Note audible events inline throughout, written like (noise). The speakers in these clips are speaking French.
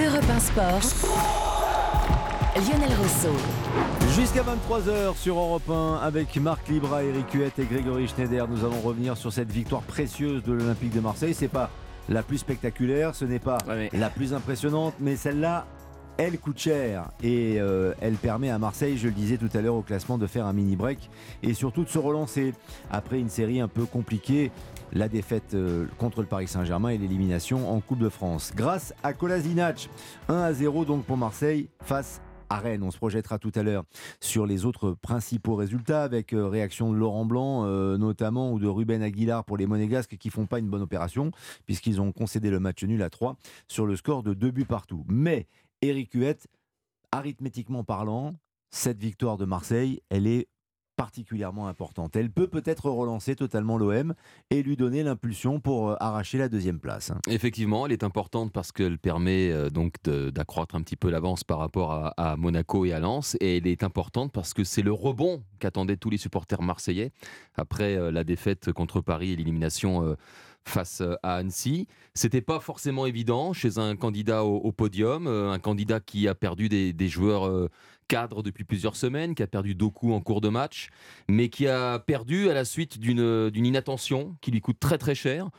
Europe 1 Sport. Lionel Rousseau. Jusqu'à 23h sur Europe 1 avec Marc Libra, Eric Huette et Grégory Schneider. Nous allons revenir sur cette victoire précieuse de l'Olympique de Marseille. C'est pas la plus spectaculaire, ce n'est pas la plus impressionnante, mais celle-là, elle coûte cher et euh, elle permet à Marseille, je le disais tout à l'heure au classement, de faire un mini break et surtout de se relancer après une série un peu compliquée, la défaite euh, contre le Paris Saint-Germain et l'élimination en Coupe de France. Grâce à Kolasinac, 1 à 0 donc pour Marseille face à Rennes. On se projettera tout à l'heure sur les autres principaux résultats avec euh, réaction de Laurent Blanc notamment ou de Ruben Aguilar pour les Monégasques qui font pas une bonne opération puisqu'ils ont concédé le match nul à 3 sur le score de 2 buts partout. Mais Eric Huette, arithmétiquement parlant, cette victoire de Marseille, elle est particulièrement importante. Elle peut peut-être relancer totalement l'OM et lui donner l'impulsion pour euh, arracher la deuxième place. Effectivement, elle est importante parce qu'elle permet euh, donc d'accroître un petit peu l'avance par rapport à, Monaco et à Lens. Et elle est importante parce que c'est le rebond qu'attendaient tous les supporters marseillais après euh, la défaite contre Paris et l'élimination face euh, à Annecy. C'était pas forcément évident chez un candidat au, podium, euh, un candidat qui a perdu des, joueurs euh, cadres depuis plusieurs semaines, qui a perdu Doku en cours de match, mais qui a perdu à la suite d'une inattention qui lui coûte très très cher.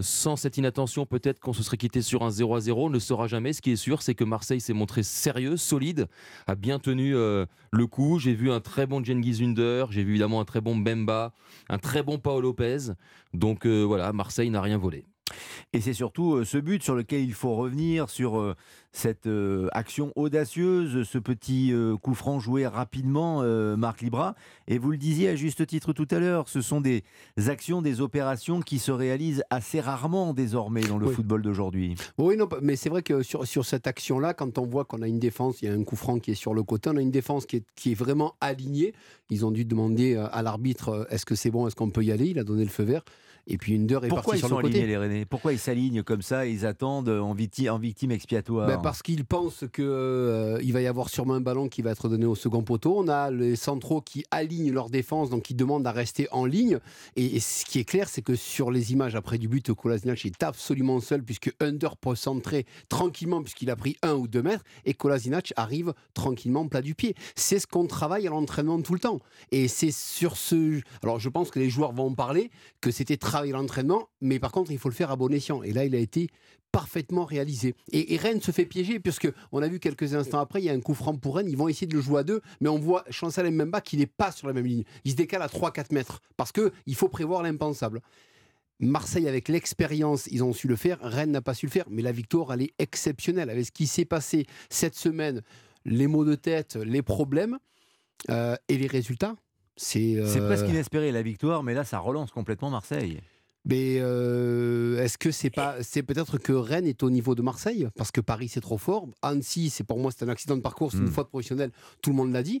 sans cette inattention, peut-être qu'on se serait quitté sur un 0 à 0, on ne saura jamais. Ce qui est sûr, c'est que Marseille s'est montré sérieux, solide, a bien tenu le coup. J'ai vu un très bon Genghis Under, j'ai vu évidemment un très bon Bemba, un très bon Paolo Lopez. Donc voilà, Marseille n'a rien volé. Et c'est surtout euh, ce but sur lequel il faut revenir, sur euh, cette euh, action audacieuse, ce petit coup franc joué rapidement, Marc Libra. Et vous le disiez à juste titre tout à l'heure, ce sont des actions, des opérations qui se réalisent assez rarement désormais dans le football d'aujourd'hui. Oui, non, mais c'est vrai que sur, sur cette action-là, quand on voit qu'on a une défense, il y a un coup franc qui est sur le côté, on a une défense qui est, qui est vraiment alignée. Ils ont dû demander à l'arbitre est-ce que c'est bon, est-ce qu'on peut y aller? Il a donné le feu vert. Et puis une est Pourquoi ils sont le côté. les Rennais? Pourquoi ils s'alignent comme ça Ils attendent en, victime, expiatoire ben Parce qu'ils pensent qu'il euh, va y avoir sûrement un ballon qui va être donné au second poteau. On a les centraux qui alignent leur défense, donc qui demandent à rester en ligne. Et, ce qui est clair, c'est que sur les images après du but, Kolasinac est absolument seul, puisque Under peut centrer tranquillement, puisqu'il a pris un ou deux mètres, et Kolasinac arrive tranquillement plat du pied. C'est ce qu'on travaille à l'entraînement tout le temps. Et c'est sur ce. Alors je pense que les joueurs vont en parler, que c'était très l'entraînement, mais par contre, il faut le faire à bon escient. Et là, il a été parfaitement réalisé. Et, Rennes se fait piéger, puisque on a vu quelques instants après, il y a un coup franc pour Rennes, ils vont essayer de le jouer à deux, mais on voit Chancel Mbemba qui n'est pas sur la même ligne. Il se décale à 3-4 mètres, parce qu'il faut prévoir l'impensable. Marseille, avec l'expérience, ils ont su le faire. Rennes n'a pas su le faire. Mais la victoire, elle est exceptionnelle. Avec ce qui s'est passé cette semaine, les maux de tête, les problèmes euh, et les résultats, c'est presque euh, inespéré la victoire, mais là ça relance complètement Marseille. Mais euh, est-ce que c'est pas, c'est peut-être que Rennes est au niveau de Marseille? Parce que Paris c'est trop fort. Annecy, c'est pour moi c'est un accident de parcours, c'est une hmm. faute professionnelle, tout le monde l'a dit.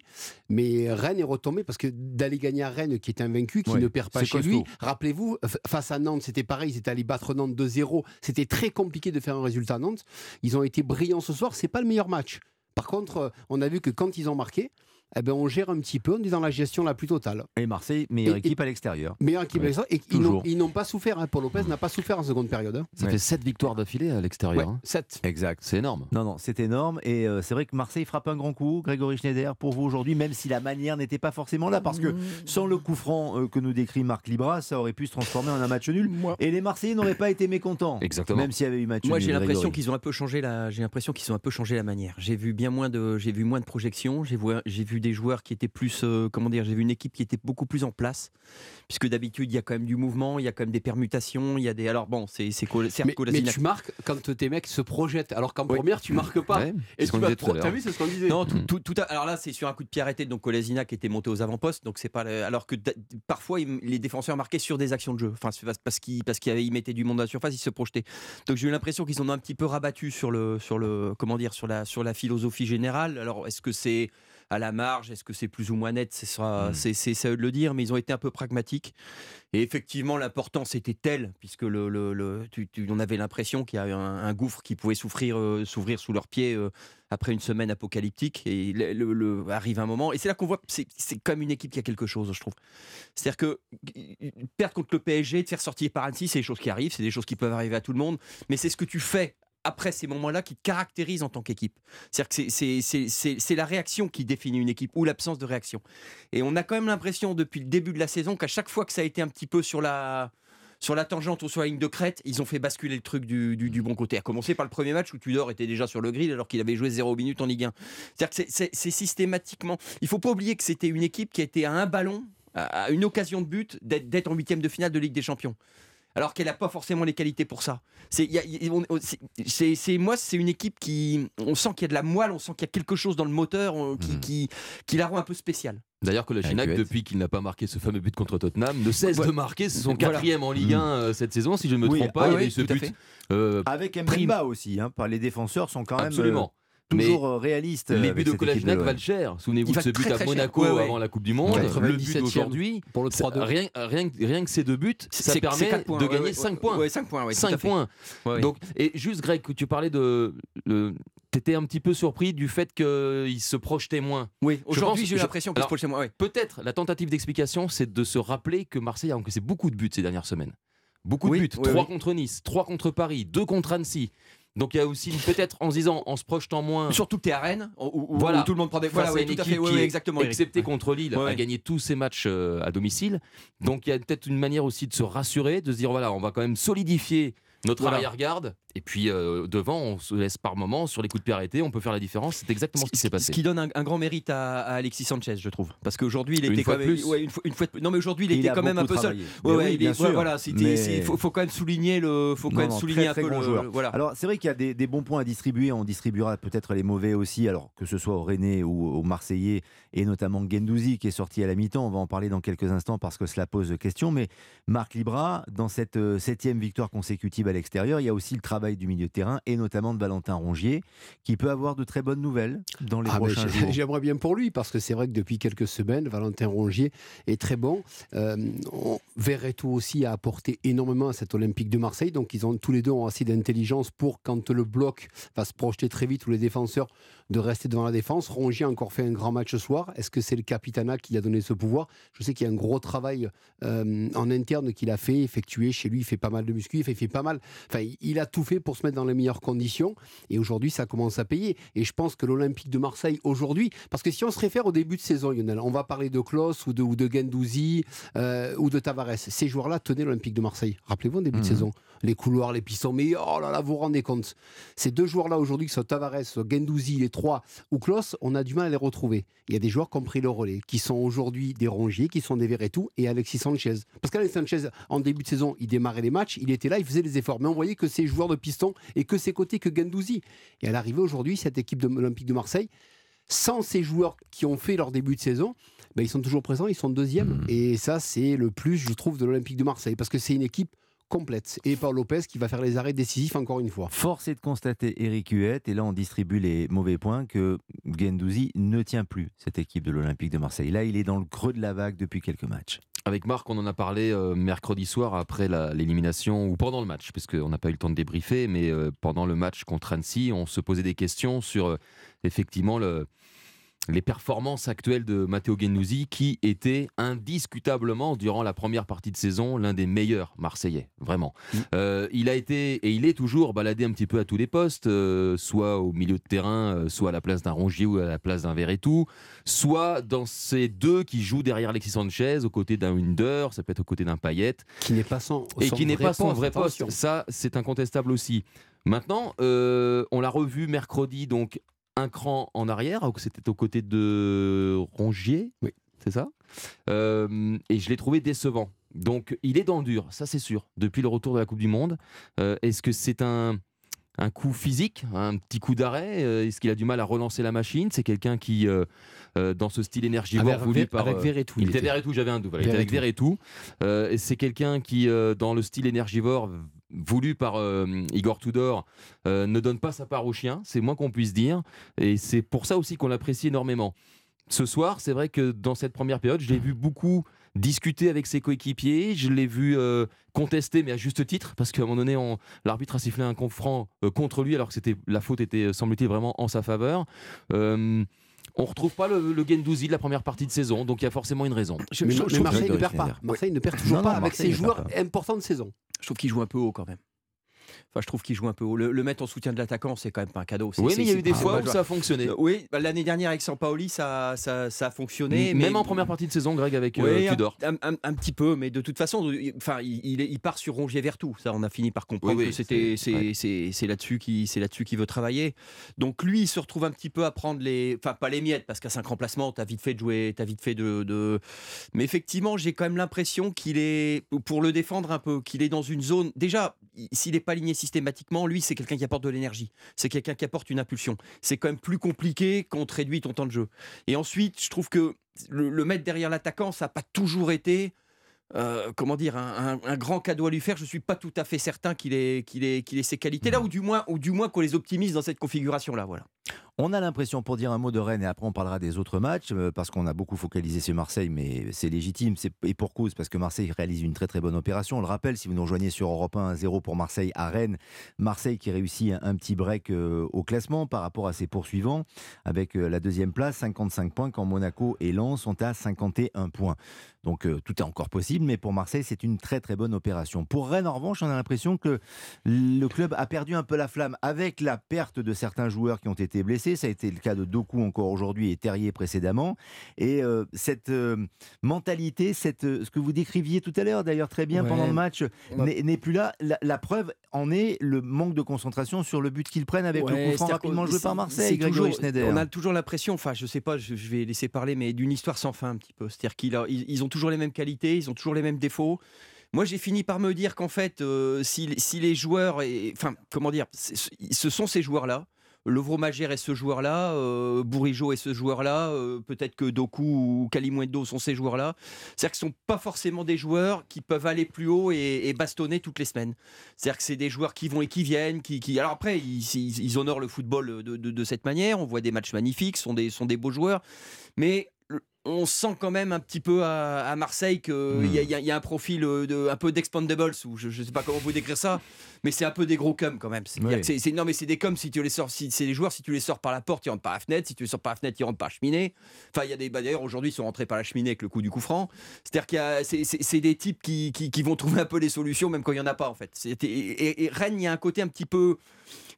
Mais Rennes est retombé parce que d'aller gagner à Rennes, qui est invaincu, qui ne perd pas chez lui. Rappelez-vous, face à Nantes, c'était pareil, ils étaient allés battre Nantes 2-0. C'était très compliqué de faire un résultat à Nantes. Ils ont été brillants ce soir. C'est pas le meilleur match. Par contre, on a vu que quand ils ont marqué, eh ben, on gère un petit peu, on est dans la gestion la plus totale. Et Marseille, meilleure équipe à l'extérieur. Meilleure équipe à l'extérieur. Et ils n'ont pas souffert. Hein. Paul Lopez n'a pas souffert en seconde période. Hein. Ça fait 7 victoires d'affilée à l'extérieur. 7. Hein. Exact. C'est énorme. Non, non, c'est énorme. Et euh, c'est vrai que Marseille frappe un grand coup, Grégory Schneider, pour vous aujourd'hui, même si la manière n'était pas forcément là. Parce que sans le coup franc euh, que nous décrit Marc Libra, ça aurait pu se transformer en un match nul. Et les Marseillais n'auraient pas été mécontents. Exactement. Même s'il y avait eu match Moi, nul. Moi, j'ai l'impression qu'ils ont un peu changé la. J'ai l'impression qu'ils ont un peu changé la manière. J'ai vu bien moins de. J'ai vu moins de projections. J'ai vu, j'ai vu des joueurs qui étaient plus, euh, comment dire, j'ai vu une équipe qui était beaucoup plus en place, puisque d'habitude il y a quand même du mouvement, il y a quand même des permutations, il y a des. Alors bon, c'est c'est certes mais, mais tu marques quand tes mecs se projettent, alors qu'en première tu marques pas. et tu vas T'as vu, c'est ce qu'on disait. Non, tout, tout, alors là c'est sur un coup de pied arrêté, donc Kolasinac était monté aux avant-postes, donc c'est pas. Alors que parfois les défenseurs marquaient sur des actions de jeu, enfin parce qu'ils parce qu'il mettaient du monde à la surface, ils se projetaient. Donc j'ai eu l'impression qu'ils ont un petit peu rabattu sur le sur le comment dire sur la sur la philosophie générale. Alors est-ce que c'est à la marge. Est-ce que c'est plus ou moins net hmm. C'est c'est à eux de le dire, mais ils ont été un peu pragmatiques. Et effectivement, l'importance était telle, puisque le, le, tu, on avait l'impression qu'il y avait un, gouffre qui pouvait euh, s'ouvrir sous leurs pieds euh, après une semaine apocalyptique. Et le, arrive un moment, et c'est là qu'on voit que c'est comme une équipe qui a quelque chose, je trouve. C'est-à-dire que perdre contre le PSG, te faire sortir par Annecy, c'est des choses qui arrivent, c'est des choses qui peuvent arriver à tout le monde, mais c'est ce que tu fais après ces moments-là qui te caractérisent en tant qu'équipe. C'est-à-dire que c'est la réaction qui définit une équipe ou l'absence de réaction. Et on a quand même l'impression depuis le début de la saison qu'à chaque fois que ça a été un petit peu sur la, sur la tangente ou sur la ligne de crête, ils ont fait basculer le truc du, bon côté. À commencer par le premier match où Tudor était déjà sur le grill alors qu'il avait joué 0 minutes en Ligue 1. C'est-à-dire que c'est systématiquement. Il faut pas oublier que c'était une équipe qui a été à un ballon, à une occasion de but, d'être en huitième de finale de Ligue des Champions alors qu'elle n'a pas forcément les qualités pour ça. C'est, moi, c'est une équipe qui, on sent qu'il y a de la moelle, on sent qu'il y a quelque chose dans le moteur qui, mhm. qui, qui, la rend un peu spéciale. D'ailleurs, que la Ginac, depuis qu'il n'a pas marqué ce fameux but contre Tottenham, ne cesse de marquer. C'est son quatrième en Ligue 1 mhm. euh, cette saison, si je ne me trompe pas. Ah il ce but. Euh, Avec Mbemba aussi, hein, par les défenseurs sont quand même. Absolument. Toujours euh, réaliste. Les buts de Kolasinac valent cher. Souvenez-vous de ce but à Monaco avant la Coupe du Monde. Le but d'aujourd'hui, pour le 3 rien, rien, rien, que ces deux buts, ça permet de gagner 5 points. 5 points, 5 points. Donc, et juste Greg, tu parlais de. tu étais un petit peu surpris du fait qu'il se projetait moins. Oui, aujourd'hui j'ai l'impression qu'il se projetait moins. Peut-être la tentative d'explication, c'est de se rappeler que Marseille a encaissé beaucoup de buts ces dernières semaines. Beaucoup de buts. 3 contre Nice, 3 contre Paris, 2 contre Annecy. Donc il y a aussi peut-être en se disant, en se projetant moins. Surtout que tu es à Rennes, où, voilà. tout le monde prend des voilà, une équipe qui, exactement, excepté contre Lille, a gagné tous ses matchs euh, à domicile. Donc il y a peut-être une manière aussi de se rassurer, de se dire voilà, on va quand même solidifier notre arrière-garde. Et puis euh, devant, on se laisse par moment sur les coups de pied arrêtés, on peut faire la différence. C'est exactement ce, qui s'est passé. Ce qui donne un, grand mérite à, Alexis Sanchez, je trouve, parce qu'aujourd'hui il était quand même, une, fois, non mais aujourd'hui il, était quand même un peu seul. Ouais, il voilà, il faut, quand même souligner le, faut quand même souligner un peu le, voilà. Alors c'est vrai qu'il y a des, bons points à distribuer. On distribuera peut-être les mauvais aussi. Alors que ce soit au Rennais ou au Marseillais et notamment Gendouzi qui est sorti à la mi-temps. On va en parler dans quelques instants parce que cela pose question. Mais Marc Libra, dans cette euh, septième victoire consécutive à l'extérieur, il y a aussi le travail du milieu de terrain et notamment de Valentin Rongier qui peut avoir de très bonnes nouvelles dans les ah, prochains jours. (laughs) J'aimerais bien pour lui parce que c'est vrai que depuis quelques semaines, Valentin Rongier est très bon. Euh, tout aussi a apporté énormément à cet Olympique de Marseille. Donc ils ont tous les deux ont assez d'intelligence pour quand le bloc va se projeter très vite ou les défenseurs de rester devant la défense. Rongier a encore fait un grand match ce soir. Est-ce que c'est le Capitana qui a donné ce pouvoir? Je sais qu'il y a un gros travail euh, en interne qu'il a fait, effectué chez lui. Il fait pas mal de muscu, il fait, il fait pas mal. Enfin, il a tout fait pour se mettre dans les meilleures conditions. Et aujourd'hui, ça commence à payer. Et je pense que l'Olympique de Marseille, aujourd'hui, parce que si on se réfère au début de saison, Lionel, on va parler de Klaus ou de, ou de Gendouzi euh, ou de Tavares. Ces joueurs-là tenaient l'Olympique de Marseille. Rappelez-vous, au début de mmh. saison, les couloirs, les pistons. Mais oh là là, vous vous rendez compte. Ces deux joueurs-là aujourd'hui, que ce soit Tavares, soit Gendouzi, les trois, ou Klaus, on a du mal à les retrouver. Il y a des joueurs qui ont pris le relais, qui sont aujourd'hui des Rongier, qui sont des Verretou et Alexis Sanchez. Parce qu'Alexis Sanchez, en début de saison, il démarrait les matchs, il était là, il faisait des efforts. Mais on voyait que ces joueurs de piston et que ses côtés que Gendouzi. Et à l'arrivée aujourd'hui, cette équipe de l'Olympique de Marseille, sans ces joueurs qui ont fait leur début de saison, ben, ils sont toujours présents, ils sont deuxième. Mmh. Et ça, c'est le plus, je trouve, de l'Olympique de Marseille. Parce que c'est une équipe complète. Et Paul Lopez qui va faire les arrêts décisifs encore une fois. Force est de constater, Eric Huette, et là on distribue les mauvais points, que Gendouzi ne tient plus cette équipe de l'Olympique de Marseille. Là, il est dans le creux de la vague depuis quelques matchs. Avec Marc, on en a parlé euh, mercredi soir après l'élimination, ou pendant le match, parce qu'on n'a pas eu le temps de débriefer, mais euh, pendant le match contre Annecy, on se posait des questions sur euh, effectivement le, les performances actuelles de Matteo Guendouzi, qui était indiscutablement, durant la première partie de saison, l'un des meilleurs Marseillais, vraiment. Mm. Euh, il a été, et il est toujours baladé un petit peu à tous les postes, euh, soit au milieu de terrain, euh, soit à la place d'un Rongier ou à la place d'un Verretou, soit dans ces deux qui jouent derrière Alexis Sanchez, aux côtés d'un Winder, ça peut être aux côtés d'un Payet. Qui n'est pas son, et qui n'est pas son vrai poste. Ça, c'est incontestable aussi. Maintenant, on l'a revu mercredi, donc un cran en arrière, c'était aux côtés de Rongier, oui. c'est ça? Euh, Et je l'ai trouvé décevant. Donc il est dans le dur, ça c'est sûr, depuis le retour de la Coupe du Monde. Euh, est-ce que c'est un, un coup physique, un petit coup d'arrêt? Euh, Est-ce qu'il a du mal à relancer la machine? C'est quelqu'un qui, dans ce style énergivore avec, voulu par... Avec Verretou. Il, était Verretou, j'avais un doute. il était avec Verretou. c'est quelqu'un qui, dans le style énergivore, voulu par euh, Igor Tudor euh, ne donne pas sa part au chien, c'est moins qu'on puisse dire, et c'est pour ça aussi qu'on l'apprécie énormément. Ce soir, c'est vrai que dans cette première période, je l'ai vu beaucoup discuter avec ses coéquipiers, je l'ai vu euh, contester, mais à juste titre, parce qu'à un moment donné, l'arbitre a sifflé un coup franc contre lui, alors que c'était la faute était, semble-t-il, vraiment en sa faveur. On retrouve pas le, le Gendouzi de la première partie de saison, donc il y a forcément une raison. mais, Marseille ne perd pas. Marseille ne perd toujours pas avec ses joueurs importants de saison. Je trouve qu'il joue un peu haut quand même. Enfin, je trouve qu'il joue un peu haut. Le, mettre en soutien de l'attaquant, c'est quand même pas un cadeau. Oui, mais il y a eu des fois où ça a fonctionné. oui, bah, l'année dernière avec Sampaoli, ça, ça, ça a fonctionné. Même en première partie de saison, Greg, avec Tudor. Un, petit peu, mais de toute façon, enfin, il, il, part sur Rongier Vertou. Ça, on a fini par comprendre que c'était, c'est là-dessus qu'il, c'est là-dessus qu'il veut travailler. Donc lui, il se retrouve un petit peu à prendre les, enfin pas les miettes, parce qu'à cinq remplacements, t'as vite fait de jouer, t'as vite fait de, de... Mais effectivement, j'ai quand même l'impression qu'il est, pour le défendre un peu, qu'il est dans une zone. Déjà, s'il n'est pas aligné systématiquement, lui, c'est quelqu'un qui apporte de l'énergie. C'est quelqu'un qui apporte une impulsion. C'est quand même plus compliqué quand on te réduit ton temps de jeu. Et ensuite, je trouve que le, mettre derrière l'attaquant, ça n'a pas toujours été. Euh, comment dire, un, grand cadeau à lui faire. Je ne suis pas tout à fait certain qu'il ait, qu'il ait, qu'il ait ces qualités-là, mmh. ou du moins, ou du moins qu'on les optimise dans cette configuration-là. Voilà. On a l'impression, pour dire un mot de Rennes, et après on parlera des autres matchs, euh, parce qu'on a beaucoup focalisé sur Marseille, mais c'est légitime, et pour cause, parce que Marseille réalise une très très bonne opération. On le rappelle, si vous nous rejoignez sur Europe 1, 0 pour Marseille à Rennes, Marseille qui réussit un, petit break euh, au classement par rapport à ses poursuivants, avec euh, la deuxième place, 55 points, quand Monaco et Lens sont à 51 points. Donc tout est encore possible, mais pour Marseille, c'est une très très bonne opération. Pour Rennes, en revanche, on a l'impression que le club a perdu un peu la flamme avec la perte de certains joueurs qui ont été blessés. Ça a été le cas de Doku encore aujourd'hui et Terrier précédemment. Et euh, cette euh, mentalité, cette, euh, ce que vous décriviez tout à l'heure d'ailleurs très bien pendant le match, n'est plus là. La, preuve en est le manque de concentration sur le but qu'ils prennent avec le coup franc rapidement joué par Marseille. Toujours, on a toujours l'impression, enfin je sais pas, je, vais laisser parler, mais d'une histoire sans fin un petit peu. C'est-à-dire qu'ils ils ont toujours les mêmes qualités, ils ont toujours les mêmes défauts. Moi, j'ai fini par me dire qu'en fait, si, si, les joueurs, enfin, comment dire, ce sont ces joueurs-là Levro Magère est ce joueur-là, euh, Bourigeau est ce joueur-là, euh, peut-être que Doku ou Kalimwendo sont ces joueurs-là. C'est-à-dire ce ne sont pas forcément des joueurs qui peuvent aller plus haut et, bastonner toutes les semaines. C'est-à-dire que c'est des joueurs qui vont et qui viennent. Qui, Alors après, ils, honorent le football de, cette manière. On voit des matchs magnifiques, sont des, sont des beaux joueurs. Mais on sent quand même un petit peu à, Marseille qu'il hmm. y, a un profil euh, de, un peu d'expandables, ou je ne sais pas comment vous décrire ça, mais c'est un peu des gros cums quand même. C'est, non, mais c'est des cums si tu les sors, si, c'est des joueurs, si tu les sors par la porte, ils rentrent par la fenêtre, si tu les sors par la fenêtre, ils rentrent par la cheminée. Enfin, il y a des, bah, d'ailleurs, aujourd'hui, ils sont rentrés par la cheminée avec le coup du coup franc. C'est-à-dire qu'il c'est, des types qui, vont trouver un peu des solutions, même quand il n'y en a pas, en fait. Et, et Rennes, il y a un côté un petit peu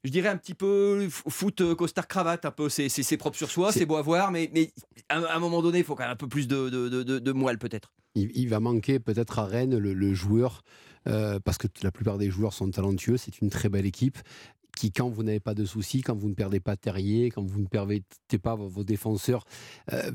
je dirais un petit peu foot euh, costard cravate un peu c'est propre sur soi c'est beau à voir mais, mais à, un moment donné il faut un peu plus de, moelle peut-être. Il, va manquer peut-être à Rennes le, joueur euh, parce que la plupart des joueurs sont talentueux, c'est une très belle équipe qui, quand vous n'avez pas de soucis, quand vous ne perdez pas Terrier, quand vous ne perdez pas vos, défenseurs, euh,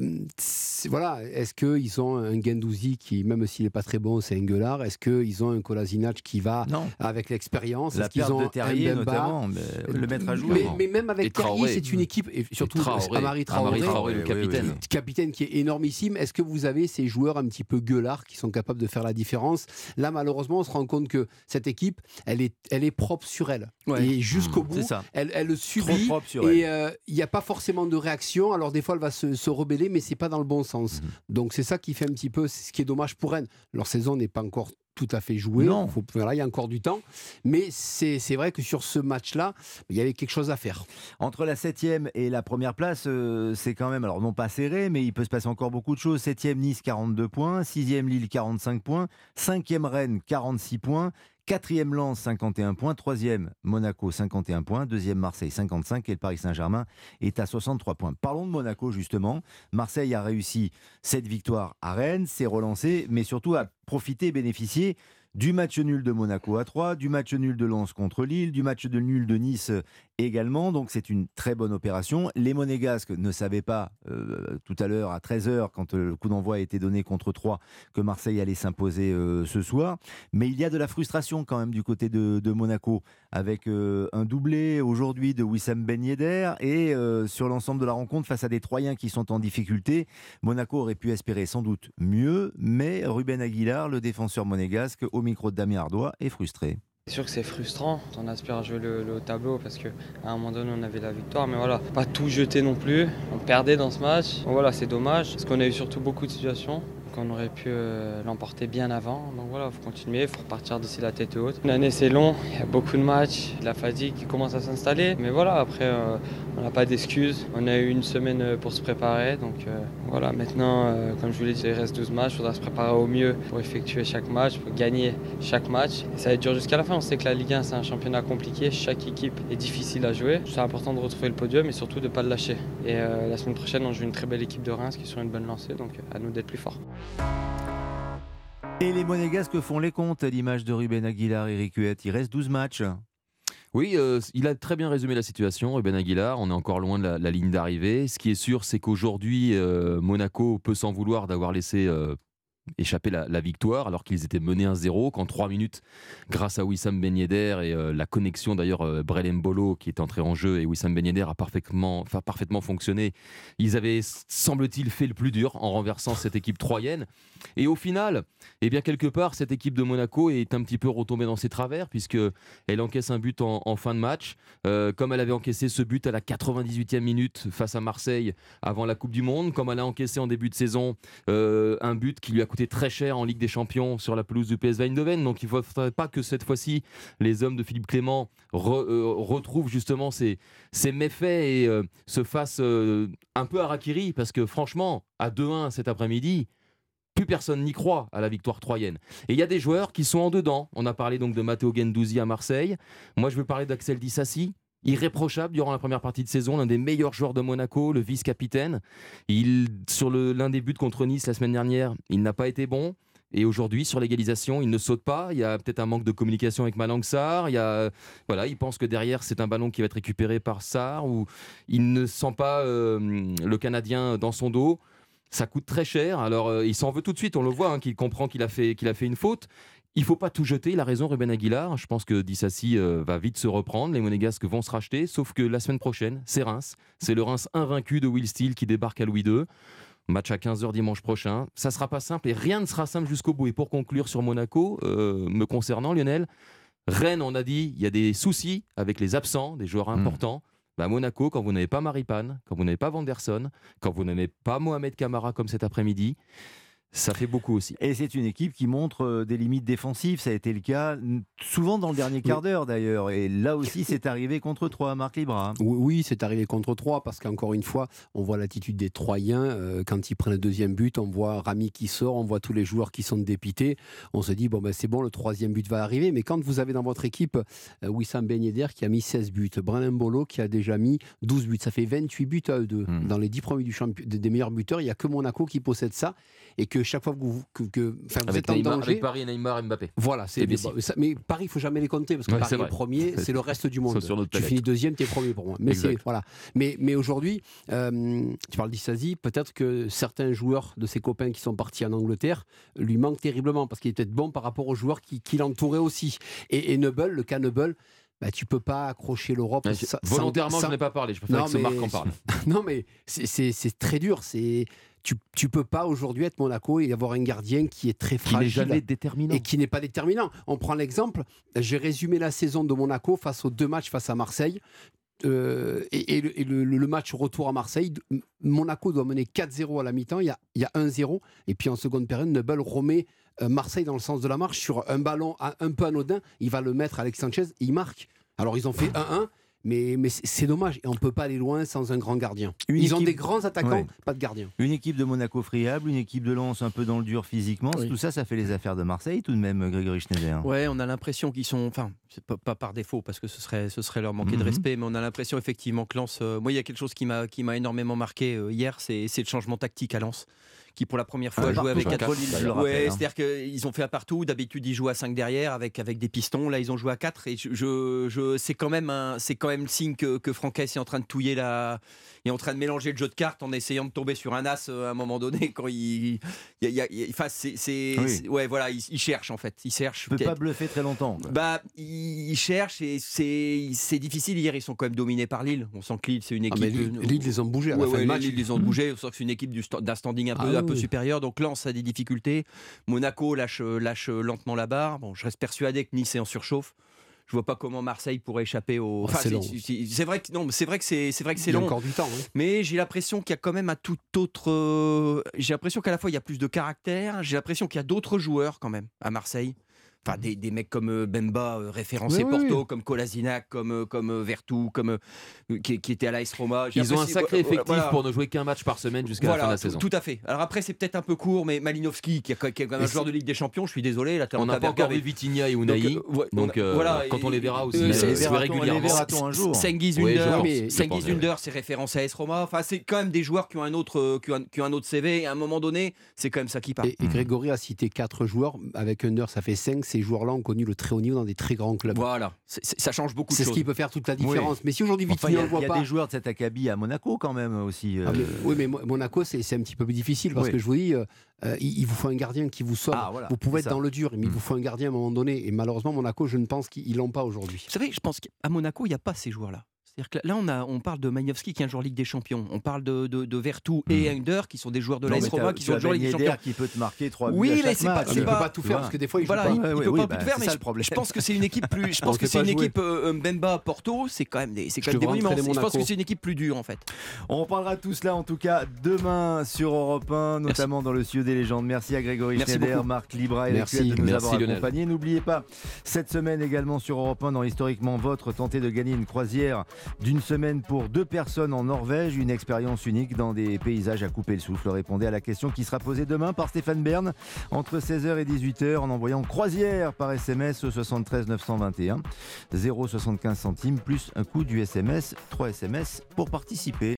voilà, est-ce qu'ils ont un Gendouzi qui, même s'il n'est pas très bon, c'est un gueulard Est-ce qu'ils ont un Kolasinac qui va avec l'expérience La perte de Terrier, notamment, le mettre à jouer. Mais, même avec Terrier, c'est une équipe, et surtout Amari Traoré, le capitaine. capitaine qui est énormissime. Est-ce que vous avez ces joueurs un petit peu gueulards qui sont capables de faire la différence? Là, malheureusement, on se rend compte que cette équipe, elle est, elle est propre sur elle. Et jusqu'au bout, elle, elle, le subit. et euh, il n'y a pas forcément de réaction. Alors, des fois, elle va se, rebeller, mais c'est pas dans le bon sens. Mhm. Donc, c'est ça qui fait un petit peu, ce qui est dommage pour elle. Leur saison n'est pas encore tout à fait jouée. Non. voilà, il y a encore du temps. Mais c'est vrai que sur ce match-là, il y avait quelque chose à faire. Entre la 7 et la première place, euh, c'est quand même, alors non pas serré, mais il peut se passer encore beaucoup de choses. 7 Nice, 42 points. 6 Lille, 45 points. 5 Rennes, 46 points. Quatrième Lens, 51 points. Troisième, Monaco, 51 points. Deuxième, Marseille, 55. Et le Paris Saint-Germain est à 63 points. Parlons de Monaco, justement. Marseille a réussi cette victoire à Rennes, s'est relancé, mais surtout a profité, bénéficié du match nul de Monaco à 3, du match nul de Lens contre Lille, du match de nul de Nice également. Donc c'est une très bonne opération. Les Monégasques ne savaient pas euh, tout à l'heure à 13h, quand euh, le coup d'envoi a été donné contre 3, que Marseille allait s'imposer euh, ce soir. Mais il y a de la frustration quand même du côté de, Monaco, avec un doublé aujourd'hui de Wissam Ben Yedder et sur l'ensemble de la rencontre face à des Troyens qui sont en difficulté. Monaco aurait pu espérer sans doute mieux, mais Ruben Aguilar, le défenseur monégasque, au micro de Damien Ardois, est frustré. C'est sûr que c'est frustrant, on aspire à jouer le, tableau parce qu'à un moment donné on avait la victoire, mais voilà, pas tout jeter non plus, on perdait dans ce match, voilà c'est dommage parce qu'on a eu surtout beaucoup de situations, qu'on aurait pu euh, l'emporter bien avant. Donc voilà, il faut continuer, il faut repartir d'ici la tête haute. L'année c'est long, il y a beaucoup de matchs, la fatigue qui commence à s'installer. Mais voilà, après, euh, on n'a pas d'excuses. On a eu une semaine pour se préparer. Donc voilà, maintenant, comme je vous l'ai dit, il reste 12 matchs. Il faudra se préparer au mieux pour effectuer chaque match, pour gagner chaque match. Ça va être dur jusqu'à la fin. On sait que la Ligue 1, c'est un championnat compliqué. Chaque équipe est difficile à jouer. C'est important de retrouver le podium et surtout de ne pas le lâcher. Et la semaine prochaine, on joue une très belle équipe de Reims qui est sur une bonne lancée. Donc à nous d'être plus forts. Et les Monégasques font les comptes à l'image de Ruben Aguilar et Eric Il reste 12 matchs. Oui, euh, il a très bien résumé la situation, Ruben Aguilar. On est encore loin de la, ligne d'arrivée. Ce qui est sûr, c'est qu'aujourd'hui, euh, Monaco peut s'en vouloir d'avoir laissé euh, échapper la, victoire alors qu'ils étaient menés 1-0 qu'en 3 minutes grâce à Wissam Ben et euh, la connexion d'ailleurs euh, Bolo qui est entré en jeu et Wissam Ben a parfaitement, parfaitement fonctionné. Ils avaient semble-t-il fait le plus dur en renversant cette équipe troyenne. Et au final eh bien quelque part cette équipe de Monaco est un petit peu retombée dans ses travers puisque elle encaisse un but en, fin de match. Euh, comme elle avait encaissé ce but à la 98e minute face à Marseille avant la Coupe du Monde comme elle a encaissé en début de saison euh, un but qui lui a coûté très cher en Ligue des Champions sur la pelouse du PSV Eindhoven. Donc il ne faudrait pas que cette fois-ci les hommes de Philippe Clément euh, retrouvent justement ces, ces méfaits et euh, se fassent euh, un peu harakiri parce que franchement, à 2-1 cet après-midi, plus personne n'y croit à la victoire troyenne. Et il y a des joueurs qui sont en dedans. On a parlé donc de Matteo Gendouzi à Marseille. Moi, je veux parler d'Axel Dissassi, irréprochable durant la première partie de saison, l'un des meilleurs joueurs de Monaco, le vice-capitaine. Il, sur l'un des buts contre Nice la semaine dernière, il n'a pas été bon. Et aujourd'hui, sur l'égalisation, il ne saute pas. Il y a peut-être un manque de communication avec Malang Sarr. Il, y a, voilà, il pense que derrière, c'est un ballon qui va être récupéré par Sarr. Ou il ne sent pas euh, le Canadien dans son dos. Ça coûte très cher. Alors, euh, il s'en veut tout de suite. On le voit, hein, qu'il comprend qu'il a, fait, qu'il a fait une faute. Il faut pas tout jeter, il a raison Ruben Aguilar. Je pense que Dissassi euh, va vite se reprendre. Les Monégasques vont se racheter. Sauf que la semaine prochaine, c'est Reims. C'est le Reims invaincu de Will Steele qui débarque à Louis II. Match à 15h dimanche prochain. Ça sera pas simple et rien ne sera simple jusqu'au bout. Et pour conclure sur Monaco, euh, me concernant, Lionel, Rennes, on a dit, il y a des soucis avec les absents, des joueurs hmm. importants. Bah, Monaco, quand vous n'avez pas Maripane, quand vous n'avez pas Vanderson, quand vous n'avez pas Mohamed Camara comme cet après-midi, ça fait beaucoup aussi. Et c'est une équipe qui montre euh, des limites défensives. Ça a été le cas souvent dans le dernier quart d'heure d'ailleurs. Et là aussi, (laughs) c'est arrivé contre 3, Marc Libra. Oui, c'est arrivé contre 3 parce qu'encore une fois, on voit l'attitude des Troyens. Euh, quand ils prennent le deuxième but, on voit Rami qui sort, on voit tous les joueurs qui sont dépités. On se dit, bon, ben, c'est bon, le troisième but va arriver. Mais quand vous avez dans votre équipe euh, Wissam Ben Yedder qui a mis 16 buts, Brennan Bolo qui a déjà mis 12 buts, ça fait 28 buts à eux deux. Hmm. Dans les 10 premiers du des meilleurs buteurs, il n'y a que Monaco qui possède ça. Et que chaque fois que vous, que, que vous êtes en danger. Avec Paris, Neymar, Mbappé. Voilà, c'est mais Paris, il faut jamais les compter parce que Paris est, premier, (laughs) c'est le reste du monde. tu finis deuxième, tu es premier pour moi. Mais voilà. Mais, mais aujourd'hui, euh, tu parles d'Issasi, peut-être que certains joueurs de ses copains qui sont partis en Angleterre lui manquent terriblement parce qu'il est peut-être bon par rapport aux joueurs qui, qui l'entouraient aussi. Et, et le cas Noble, bah, tu peux pas accrocher l'Europe. Volontairement, je n'ai pas parlé. Je préfère que ce Marc en parle. (laughs) non, mais c'est très dur. C'est tu, tu peux pas aujourd'hui être Monaco et avoir un gardien qui est très fragile déterminant. et qui n'est pas déterminant. On prend l'exemple, j'ai résumé la saison de Monaco face aux deux matchs face à Marseille. Euh, et, le, match retour à Marseille, Monaco doit mener 4-0 à la mi-temps, il y a, a 1-0, et puis en seconde période, Nebel remet euh, Marseille dans le sens de la marche sur un ballon un peu anodin, il va le mettre Alex Sanchez, il marque. Alors ils ont fait 1-1, mais, c'est dommage. Et on ne peut pas aller loin sans un grand gardien. Ils ont des grands attaquants, pas de gardien. Une équipe de Monaco friable, une équipe de Lens un peu dans le dur physiquement. Tout ça, ça fait les affaires de Marseille, tout de même, Grégory Schneider. Ouais, on a l'impression qu'ils sont. Enfin, pas, pas, par défaut, parce que ce serait, ce serait leur manquer de mhm. respect, mais on a l'impression effectivement que Lens. Euh, moi, il y a quelque chose qui m'a énormément marqué euh, hier, c'est le changement tactique à Lens qui pour la première fois ah, avec 4 ouais, hein. c'est-à-dire qu'ils ont fait à partout. D'habitude, ils jouent à 5 derrière avec, avec des pistons. Là, ils ont joué à 4 et je, je, c'est quand même c'est quand même le signe que, que est en train de touiller la, est en train de mélanger le jeu de cartes en essayant de tomber sur un as euh, à un moment donné (laughs) quand il, il, y a, c'est, ouais, voilà, il, cherche en fait, il cherche. Il peut pas bluffer très longtemps. Bah, il, cherche et c'est, c'est difficile. Hier, ils sont quand même dominés par Lille. On sent que Lille, c'est une ah, équipe. Lille, les ont bougés à la fin match. Lille les ont bougés. On sent que c'est une équipe d'un standing un peu, ah un peu supérieur. Donc Lens a des difficultés. Monaco lâche, lâche lentement la barre. Bon, je reste persuadé que Nice est en surchauffe. je vois pas comment Marseille pourrait échapper au. Ah, c'est long. c'est vrai que non, c'est vrai que c'est c'est vrai que c'est long. encore du temps. Mais j'ai l'impression qu'il y a quand même un tout autre. euh, J'ai l'impression qu'à la fois il y a plus de caractère. J'ai l'impression qu'il y a d'autres joueurs quand même à Marseille. Enfin, des, des mecs comme euh, Bemba, euh, référencé Oui, Porto, oui. comme Kolasinac, comme, euh, comme Vertu, comme, euh, qui, qui était à l'AS Roma. Ils ont un sacré effectif voilà. pour ne jouer qu'un match par semaine jusqu'à Voilà, la fin de la tout- saison. Tout à fait. Alors après, c'est peut-être un peu court, mais Malinowski, qui est qui est quand même un joueur de Ligue des Champions, je suis désolé. Là, On n'a pas encore regardé. vu Vitinha et Unai. Donc, euh, ouais, Donc, on a- euh, voilà, quand on les verra aussi, c'est- régulièrement. les verra-t-on un jour Sengiz Under, je Sengiz Under, c'est référence à AS Roma. Enfin, c'est quand même des joueurs qui ont un autre, qui ont un, autre CV. Et à un moment donné, c'est quand même ça qui part. Et, et Grégory a cité quatre joueurs. Avec Under, ça fait cinq. Ces joueurs-là ont connu le très haut niveau dans des très grands clubs. Voilà, ça change beaucoup de C'est ce qui peut faire toute la différence. Mais si aujourd'hui Enfin, il y Vitinha a, ne voit il y a pas. des joueurs de cet acabit à Monaco quand même aussi. euh. Ah, mais- oui, mais Mo- Monaco, c'est un petit peu plus difficile parce Oui. que je vous dis, euh, euh, il, il vous faut un gardien qui vous sauve. Ah, voilà, vous pouvez être ça. dans le dur, mais il vous faut un gardien à un moment donné. Et malheureusement, Monaco, je ne pense qu'ils l'ont pas aujourd'hui. Vous savez, je pense qu'à Monaco, il n'y a pas ces joueurs-là. C'est-à-dire que là, on, a, on parle de Magnowski qui est un joueur Ligue des Champions. On parle de, de, de Vertu et Under qui sont des joueurs de l'AS Roma qui sont des joueurs de Ligue des Champions. qui peut te marquer 3 buts Oui, à mais c'est pas- il peut pas- tout faire parce que des fois, il Voilà, joue il, pas. Ouais, il ouais, peut oui, pas bah, tout faire, mais je, le problème. je pense que c'est une équipe plus. Je (laughs) On pense que c'est une jouer. équipe euh, Mbemba Porto, c'est quand même des, c'est quand Je même des monuments. Je pense que c'est une équipe plus dure en fait. On reparlera tout cela en tout cas demain sur Europe 1, notamment dans le studio des légendes. Merci à Grégory Schneider. Marc Libra et Merci. De nous avoir accompagnés. N'oubliez pas, cette semaine également sur Europe 1, dans Historiquement Votre, tentez de gagner une croisière d'une semaine pour deux personnes en Norvège, une expérience unique dans des paysages à couper le souffle. Répondez à la question qui sera posée demain par Stéphane Bern entre 16h et 18h en envoyant croisière par SMS au 73 921 0,75 centimes plus un coût du SMS, 3 SMS pour participer.